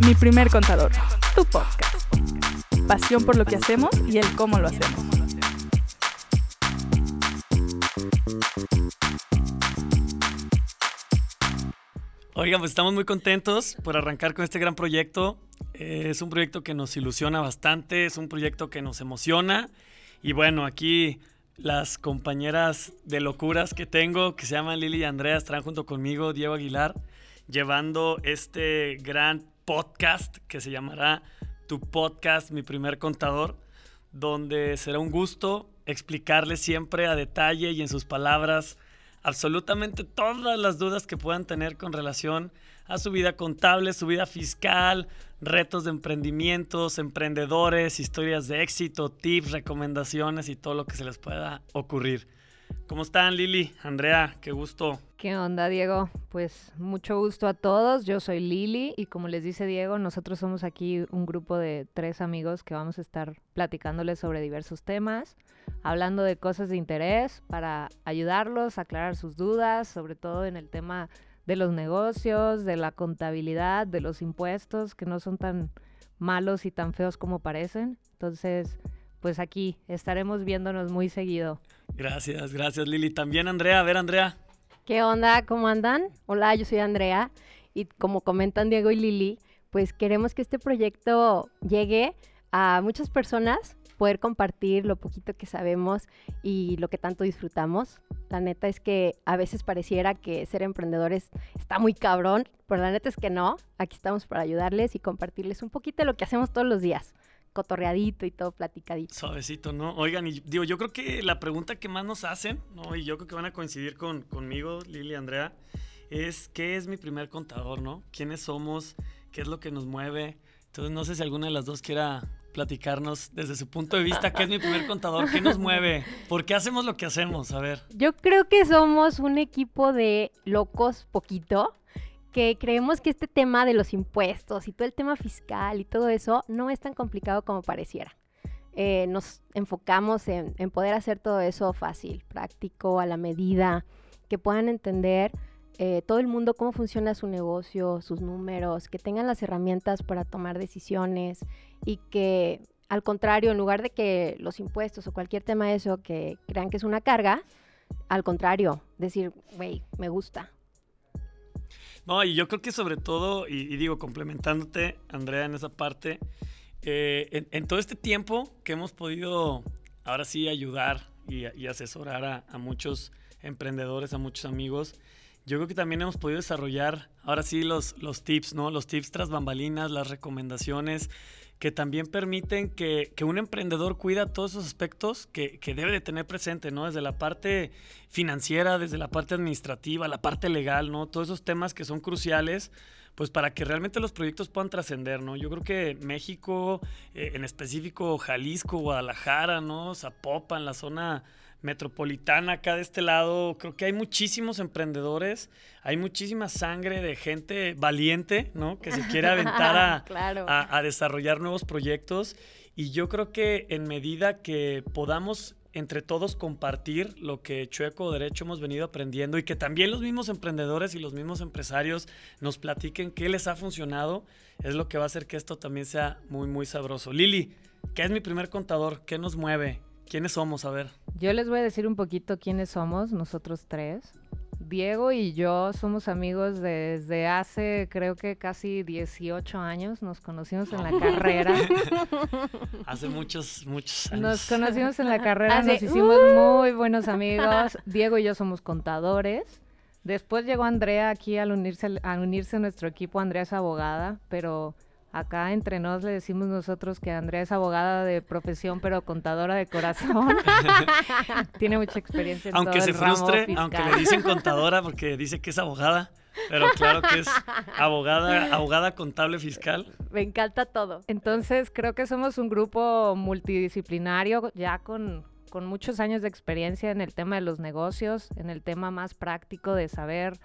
Mi primer contador, tu podcast. Pasión por lo que hacemos y el cómo lo hacemos. Oigan, pues estamos muy contentos por arrancar con este gran proyecto. Eh, es un proyecto que nos ilusiona bastante, es un proyecto que nos emociona. Y bueno, aquí las compañeras de locuras que tengo, que se llaman Lili y Andrea, estarán junto conmigo, Diego Aguilar, llevando este gran podcast que se llamará Tu Podcast, mi primer contador, donde será un gusto explicarles siempre a detalle y en sus palabras absolutamente todas las dudas que puedan tener con relación a su vida contable, su vida fiscal, retos de emprendimientos, emprendedores, historias de éxito, tips, recomendaciones y todo lo que se les pueda ocurrir. ¿Cómo están Lili? Andrea, qué gusto. ¿Qué onda, Diego? Pues mucho gusto a todos. Yo soy Lili y como les dice Diego, nosotros somos aquí un grupo de tres amigos que vamos a estar platicándoles sobre diversos temas, hablando de cosas de interés para ayudarlos a aclarar sus dudas, sobre todo en el tema de los negocios, de la contabilidad, de los impuestos, que no son tan malos y tan feos como parecen. Entonces, pues aquí estaremos viéndonos muy seguido. Gracias, gracias Lili. También Andrea, a ver Andrea. ¿Qué onda? ¿Cómo andan? Hola, yo soy Andrea y como comentan Diego y Lili, pues queremos que este proyecto llegue a muchas personas poder compartir lo poquito que sabemos y lo que tanto disfrutamos. La neta es que a veces pareciera que ser emprendedores está muy cabrón, pero la neta es que no. Aquí estamos para ayudarles y compartirles un poquito de lo que hacemos todos los días cotorreadito y todo platicadito. Suavecito, ¿no? Oigan, y digo, yo creo que la pregunta que más nos hacen, ¿no? Y yo creo que van a coincidir con, conmigo, Lili y Andrea, es ¿qué es mi primer contador, ¿no? ¿Quiénes somos? ¿Qué es lo que nos mueve? Entonces, no sé si alguna de las dos quiera platicarnos desde su punto de vista qué es mi primer contador, qué nos mueve, por qué hacemos lo que hacemos, a ver. Yo creo que somos un equipo de locos poquito que creemos que este tema de los impuestos y todo el tema fiscal y todo eso no es tan complicado como pareciera. Eh, nos enfocamos en, poder hacer todo eso fácil, práctico, a la medida, que puedan entender eh, todo el mundo cómo funciona su negocio, sus números, que tengan las herramientas para tomar decisiones y que al contrario, en lugar de que los impuestos o cualquier tema de eso que crean que es una carga, al contrario, decir, güey, me gusta. No, y yo creo que sobre todo, y, digo, complementándote, Andrea, en esa parte, eh, en, todo este tiempo que hemos podido ahora sí ayudar y, asesorar a, a muchos emprendedores, a muchos amigos, yo creo que también hemos podido desarrollar ahora sí los, los tips, ¿no? Los tips tras bambalinas, las recomendaciones que también permiten que, un emprendedor cuida todos esos aspectos que, debe de tener presente, ¿no? Desde la parte financiera, desde la parte administrativa, la parte legal, ¿no? Todos esos temas que son cruciales, pues para que realmente los proyectos puedan trascender, ¿no? Yo creo que México, eh, en específico Jalisco, Guadalajara, ¿no? Zapopan, la zona metropolitana acá de este lado, creo que hay muchísimos emprendedores, hay muchísima sangre de gente valiente, ¿no? Que se quiere aventar a, a, desarrollar nuevos proyectos. Y yo creo que en medida que podamos entre todos compartir lo que Chueco Derecho hemos venido aprendiendo y que también los mismos emprendedores y los mismos empresarios nos platiquen qué les ha funcionado, es lo que va a hacer que esto también sea muy, muy sabroso. Lili, ¿qué es mi primer contador? ¿Qué nos mueve? ¿Quiénes somos? A ver. Yo les voy a decir un poquito quiénes somos, nosotros tres. Diego y yo somos amigos desde hace creo que casi 18 años. Nos conocimos en la carrera. hace muchos, muchos años. Nos conocimos en la carrera, nos hicimos muy buenos amigos. Diego y yo somos contadores. Después llegó Andrea aquí al unirse, al unirse a nuestro equipo. Andrea es abogada, pero Acá entre nos le decimos nosotros que Andrea es abogada de profesión, pero contadora de corazón. Tiene mucha experiencia en Aunque todo se el frustre, ramo aunque le dicen contadora porque dice que es abogada, pero claro que es abogada, abogada contable fiscal. Me encanta todo. Entonces creo que somos un grupo multidisciplinario ya con, con muchos años de experiencia en el tema de los negocios, en el tema más práctico de saber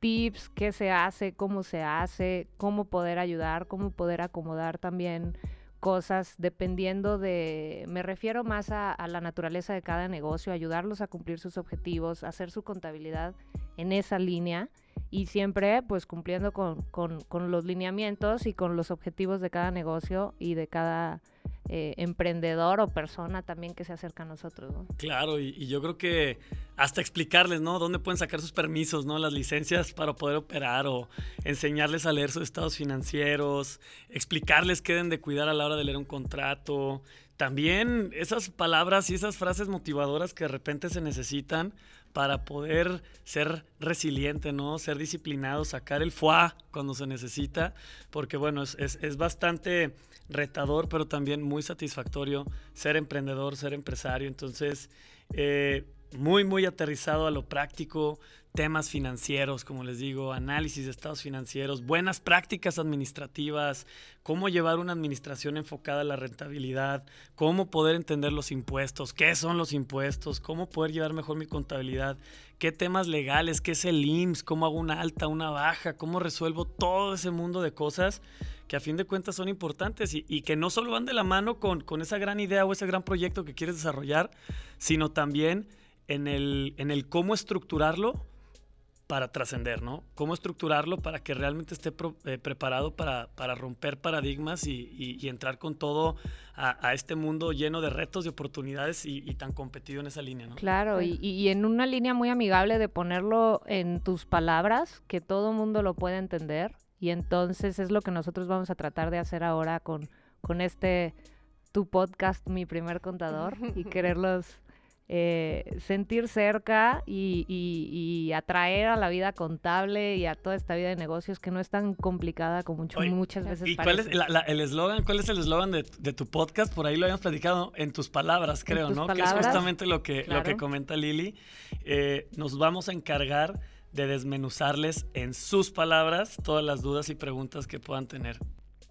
tips, qué se hace, cómo se hace, cómo poder ayudar, cómo poder acomodar también cosas dependiendo de, me refiero más a, la naturaleza de cada negocio, ayudarlos a cumplir sus objetivos, hacer su contabilidad en esa línea y siempre pues cumpliendo con, con, con los lineamientos y con los objetivos de cada negocio y de cada eh, emprendedor o persona también que se acerca a nosotros. ¿no? Claro, y, yo creo que hasta explicarles, ¿no? Dónde pueden sacar sus permisos, ¿no? Las licencias para poder operar o enseñarles a leer sus estados financieros, explicarles qué deben de cuidar a la hora de leer un contrato. También esas palabras y esas frases motivadoras que de repente se necesitan para poder ser resiliente, ¿no? Ser disciplinado, sacar el foie cuando se necesita, porque bueno, es, es bastante retador, pero también muy satisfactorio ser emprendedor, ser empresario. Entonces, eh, muy, muy aterrizado a lo práctico, temas financieros, como les digo, análisis de estados financieros, buenas prácticas administrativas, cómo llevar una administración enfocada a la rentabilidad, cómo poder entender los impuestos, qué son los impuestos, cómo poder llevar mejor mi contabilidad, qué temas legales, qué es el IMSS, cómo hago una alta, una baja, cómo resuelvo todo ese mundo de cosas que a fin de cuentas son importantes y, y que no solo van de la mano con, con esa gran idea o ese gran proyecto que quieres desarrollar, sino también en el, en el cómo estructurarlo para trascender, ¿no? Cómo estructurarlo para que realmente esté pro, eh, preparado para, para, romper paradigmas y, y, y entrar con todo a, a, este mundo lleno de retos y oportunidades y, tan competido en esa línea, ¿no? Claro, y, en una línea muy amigable de ponerlo en tus palabras, que todo mundo lo pueda entender. Y entonces es lo que nosotros vamos a tratar de hacer ahora con, con este tu podcast, mi primer contador, y quererlos eh, sentir cerca y, y, y, atraer a la vida contable y a toda esta vida de negocios que no es tan complicada como mucho, Oye, muchas veces ¿Y parece. cuál es la, la, el eslogan? ¿Cuál es el eslogan de, de, tu podcast? Por ahí lo habíamos platicado en tus palabras, creo, tus ¿no? Palabras, que es justamente lo que, claro. lo que comenta Lili. Eh, nos vamos a encargar de desmenuzarles en sus palabras todas las dudas y preguntas que puedan tener.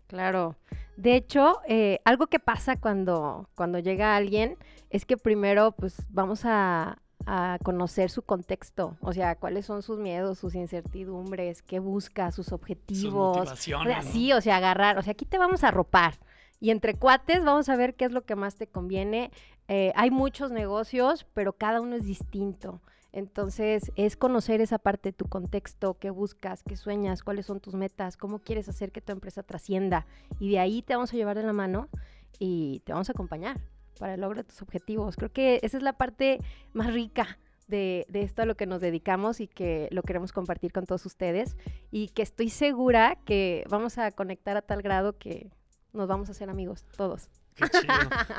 Claro. De hecho, eh, algo que pasa cuando, cuando llega alguien es que primero pues vamos a, a, conocer su contexto, o sea, cuáles son sus miedos, sus incertidumbres, qué busca, sus objetivos. Sus motivaciones, o sea, sí, o sea, agarrar, o sea, aquí te vamos a ropar. Y entre cuates vamos a ver qué es lo que más te conviene. Eh, hay muchos negocios, pero cada uno es distinto. Entonces, es conocer esa parte de tu contexto, qué buscas, qué sueñas, cuáles son tus metas, cómo quieres hacer que tu empresa trascienda. Y de ahí te vamos a llevar de la mano y te vamos a acompañar para el logro de tus objetivos. Creo que esa es la parte más rica de, de, esto a lo que nos dedicamos y que lo queremos compartir con todos ustedes. Y que estoy segura que vamos a conectar a tal grado que nos vamos a hacer amigos, todos. Qué chido.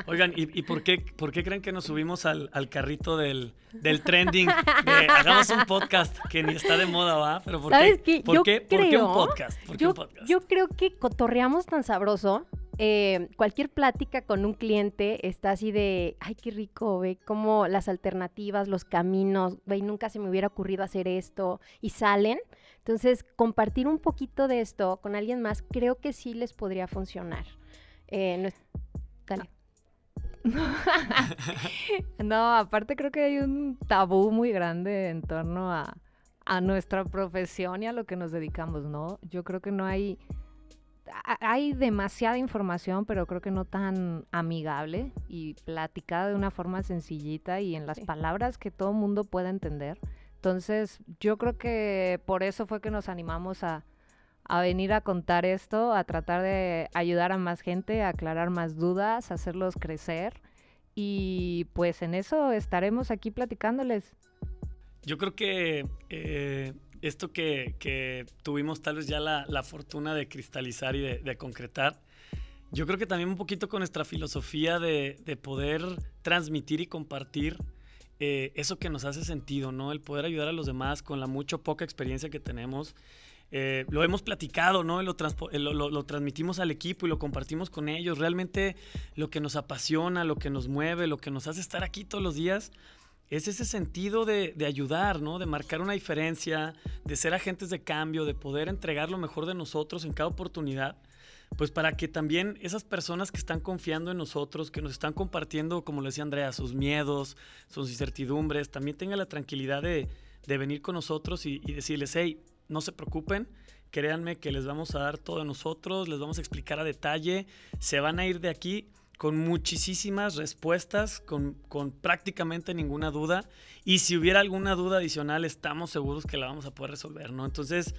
Oigan, ¿y, y por, qué, por qué creen que nos subimos al, al carrito del, del trending? De, hagamos un podcast que ni está de moda, ¿va? Pero ¿por, ¿Sabes qué, qué? ¿por, Yo qué, creo, ¿por qué un podcast? ¿Por qué yo, un podcast? yo creo que cotorreamos tan sabroso. Eh, cualquier plática con un cliente está así de, ay, qué rico, ve como las alternativas, los caminos, ve, nunca se me hubiera ocurrido hacer esto y salen. Entonces, compartir un poquito de esto con alguien más, creo que sí les podría funcionar. Eh, no. Dale. no, aparte creo que hay un tabú muy grande en torno a, a, nuestra profesión y a lo que nos dedicamos, ¿no? Yo creo que no hay... Hay demasiada información, pero creo que no tan amigable y platicada de una forma sencillita y en las sí. palabras que todo mundo pueda entender. Entonces, yo creo que por eso fue que nos animamos a, a venir a contar esto, a tratar de ayudar a más gente, a aclarar más dudas, a hacerlos crecer. Y pues en eso estaremos aquí platicándoles. Yo creo que eh, esto que, que, tuvimos tal vez ya la, la fortuna de cristalizar y de, concretar, yo creo que también un poquito con nuestra filosofía de, de poder transmitir y compartir eh, eso que nos hace sentido, ¿no? El poder ayudar a los demás con la mucho poca experiencia que tenemos. Eh, lo hemos platicado, ¿no? Lo, lo, lo, lo, transmitimos al equipo y lo compartimos con ellos. Realmente lo que nos apasiona, lo que nos mueve, lo que nos hace estar aquí todos los días es ese sentido de, de, ayudar, ¿no? De marcar una diferencia, de ser agentes de cambio, de poder entregar lo mejor de nosotros en cada oportunidad. Pues para que también esas personas que están confiando en nosotros, que nos están compartiendo, como lo decía Andrea, sus miedos, sus incertidumbres, también tengan la tranquilidad de, venir con nosotros y, y decirles, hey, no se preocupen, créanme que les vamos a dar todo de nosotros, les vamos a explicar a detalle, se van a ir de aquí con muchísimas respuestas, con, con, prácticamente ninguna duda. Y si hubiera alguna duda adicional, estamos seguros que la vamos a poder resolver, ¿no? Entonces,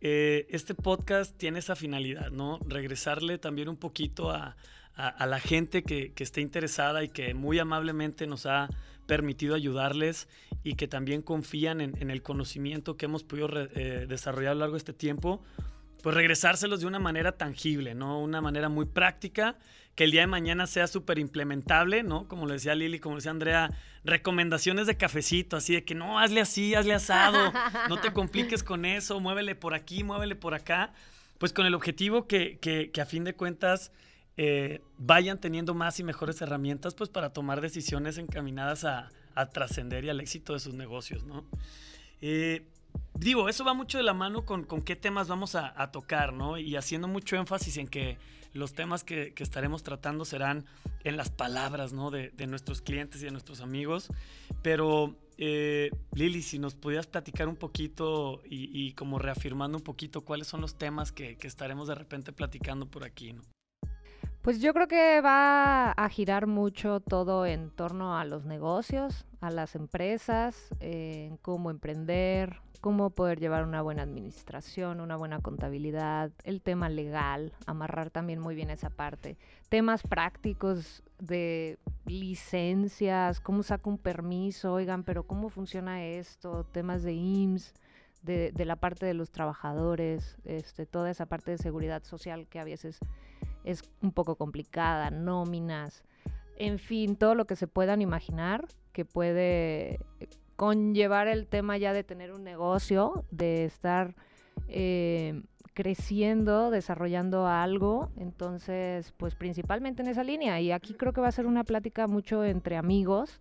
eh, este podcast tiene esa finalidad, ¿no? Regresarle también un poquito a, a, la gente que, que, esté interesada y que muy amablemente nos ha permitido ayudarles y que también confían en, en el conocimiento que hemos podido eh, desarrollar a lo largo de este tiempo pues regresárselos de una manera tangible, ¿no? Una manera muy práctica, que el día de mañana sea súper implementable, ¿no? Como le decía Lili, como le decía Andrea, recomendaciones de cafecito, así de que no, hazle así, hazle asado, no te compliques con eso, muévele por aquí, muévele por acá, pues con el objetivo que, que, que a fin de cuentas eh, vayan teniendo más y mejores herramientas, pues para tomar decisiones encaminadas a, a trascender y al éxito de sus negocios, ¿no? Eh, digo, eso va mucho de la mano con, con qué temas vamos a, tocar, ¿no? Y haciendo mucho énfasis en que los temas que, estaremos tratando serán en las palabras, ¿no? De, nuestros clientes y de nuestros amigos. Pero, eh, Lili, si nos pudieras platicar un poquito y, y, como reafirmando un poquito cuáles son los temas que, que estaremos de repente platicando por aquí, ¿no? Pues yo creo que va a girar mucho todo en torno a los negocios, a las empresas, eh, en cómo emprender, cómo poder llevar una buena administración, una buena contabilidad, el tema legal, amarrar también muy bien esa parte, temas prácticos de licencias, cómo saco un permiso, oigan, pero cómo funciona esto, temas de IMSS. De, de la parte de los trabajadores, este, toda esa parte de seguridad social que a veces es un poco complicada, nóminas, en fin, todo lo que se puedan imaginar que puede conllevar el tema ya de tener un negocio, de estar eh, creciendo, desarrollando algo, entonces, pues principalmente en esa línea. Y aquí creo que va a ser una plática mucho entre amigos.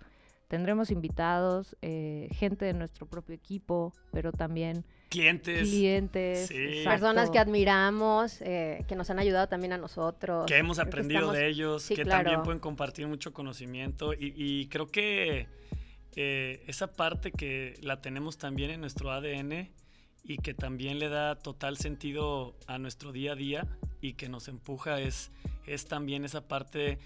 Tendremos invitados, eh, gente de nuestro propio equipo, pero también clientes, clientes sí. personas que admiramos, eh, que nos han ayudado también a nosotros. Que hemos aprendido estamos... de ellos, sí, que claro. también pueden compartir mucho conocimiento. Y, y creo que eh, esa parte que la tenemos también en nuestro ADN y que también le da total sentido a nuestro día a día y que nos empuja es, es también esa parte de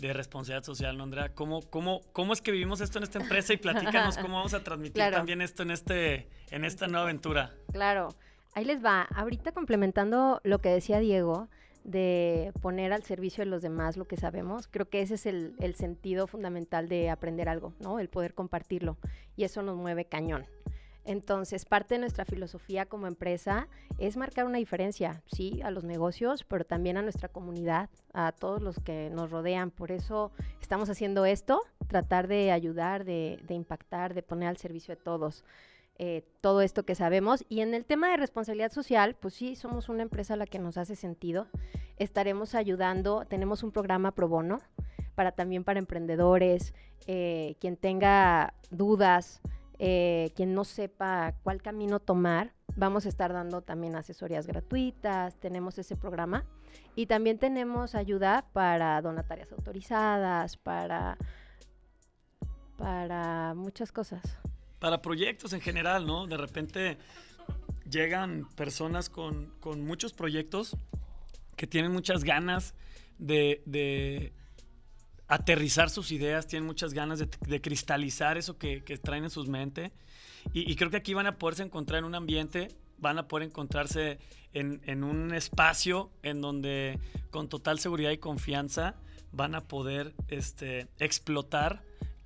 responsabilidad social, ¿no, Andrea? ¿Cómo, cómo, ¿Cómo es que vivimos esto en esta empresa y platícanos cómo vamos a transmitir claro. también esto en, este, en esta nueva aventura? Claro, ahí les va. Ahorita complementando lo que decía Diego, de poner al servicio de los demás lo que sabemos, creo que ese es el, el sentido fundamental de aprender algo, ¿no? El poder compartirlo. Y eso nos mueve cañón. Entonces, parte de nuestra filosofía como empresa es marcar una diferencia, sí, a los negocios, pero también a nuestra comunidad, a todos los que nos rodean. Por eso estamos haciendo esto, tratar de ayudar, de, de impactar, de poner al servicio de todos. Eh, todo esto que sabemos. Y en el tema de responsabilidad social, pues sí, somos una empresa a la que nos hace sentido. Estaremos ayudando, tenemos un programa pro bono para también para emprendedores, eh, quien tenga dudas, eh, quien no sepa cuál camino tomar, vamos a estar dando también asesorías gratuitas, tenemos ese programa y también tenemos ayuda para donatarias autorizadas, para, para muchas cosas. Para proyectos en general, ¿no? De repente llegan personas con, con muchos proyectos que tienen muchas ganas de, de, aterrizar sus ideas, tienen muchas ganas de, de cristalizar eso que, que, traen en sus mentes. Y, y, creo que aquí van a poderse encontrar en un ambiente, van a poder encontrarse en, en, un espacio en donde con total seguridad y confianza van a poder este, explotar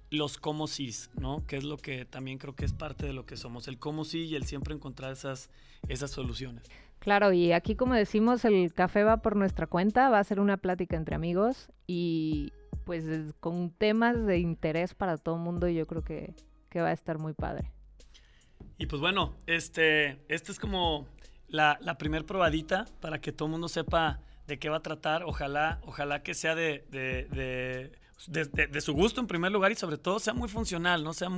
los cómo sí, ¿no? Que es lo que también creo que es parte de lo que somos, el cómo sí y el siempre encontrar esas, esas soluciones. Claro, y aquí como decimos, el café va por nuestra cuenta, va a ser una plática entre amigos y pues con temas de interés para todo el mundo y yo creo que, que va a estar muy padre. Y pues bueno, este, este es como la, la primer probadita para que todo el mundo sepa de qué va a tratar. Ojalá, ojalá que sea de, de, de de, su gusto en primer lugar y sobre todo sea muy funcional, ¿no? Sea,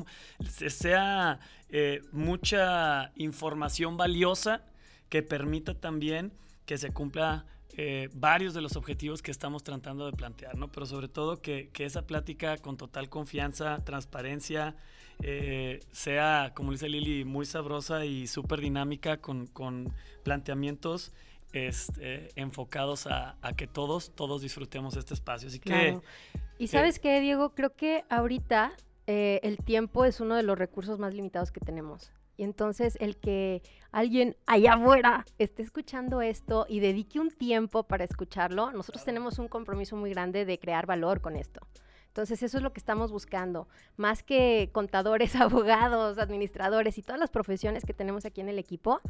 sea eh, mucha información valiosa que permita también que se cumpla eh, varios de los objetivos que estamos tratando de plantear, ¿no? Pero sobre todo que, que esa plática con total confianza, transparencia, eh, sea, como dice Lili, muy sabrosa y súper dinámica con, con planteamientos este, enfocados a, a que todos, todos disfrutemos este espacio. Así que Claro. Y sabes qué, Diego, creo que ahorita eh, el tiempo es uno de los recursos más limitados que tenemos. Y entonces el que alguien allá afuera esté escuchando esto y dedique un tiempo para escucharlo, nosotros tenemos un compromiso muy grande de crear valor con esto. Entonces eso es lo que estamos buscando. Más que contadores, abogados, administradores y todas las profesiones que tenemos aquí en el equipo,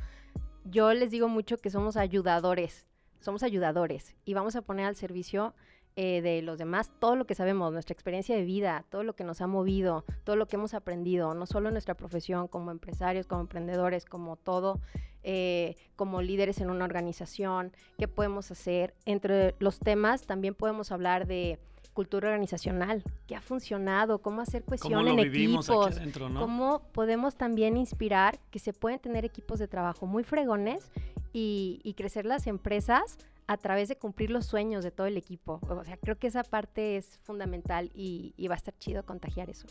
yo les digo mucho que somos ayudadores. Somos ayudadores y vamos a poner al servicio eh, de los demás todo lo que sabemos, nuestra experiencia de vida, todo lo que nos ha movido, todo lo que hemos aprendido, no solo en nuestra profesión como empresarios, como emprendedores, como todo, eh, como líderes en una organización, qué podemos hacer. Entre los temas también podemos hablar de cultura organizacional, qué ha funcionado, cómo hacer cohesión en equipos, adentro, ¿no? cómo podemos también inspirar que se pueden tener equipos de trabajo muy fregones y, y crecer las empresas a través de cumplir los sueños de todo el equipo. O sea, creo que esa parte es fundamental y, va a estar chido contagiar eso.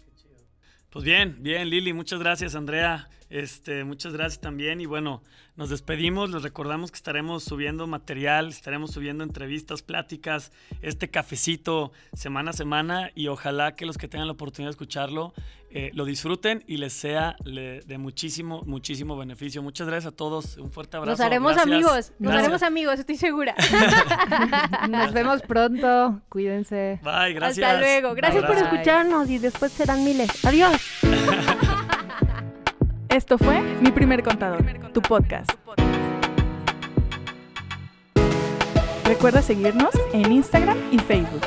Pues bien, bien, Lili, muchas gracias, Andrea. Este, muchas gracias también. Y bueno, nos despedimos. Les recordamos que estaremos subiendo material, estaremos subiendo entrevistas, pláticas, este cafecito semana a semana. Y ojalá que los que tengan la oportunidad de escucharlo eh, lo disfruten y les sea le- de muchísimo, muchísimo beneficio. Muchas gracias a todos. Un fuerte abrazo. Nos haremos Gracias. amigos, nos Gracias. haremos amigos, estoy segura. Nos vemos pronto. Cuídense. Bye, gracias. Hasta luego. Gracias por escucharnos y después serán miles. Adiós. Esto fue Mi Primer Contador, tu podcast. Recuerda seguirnos en Instagram y Facebook.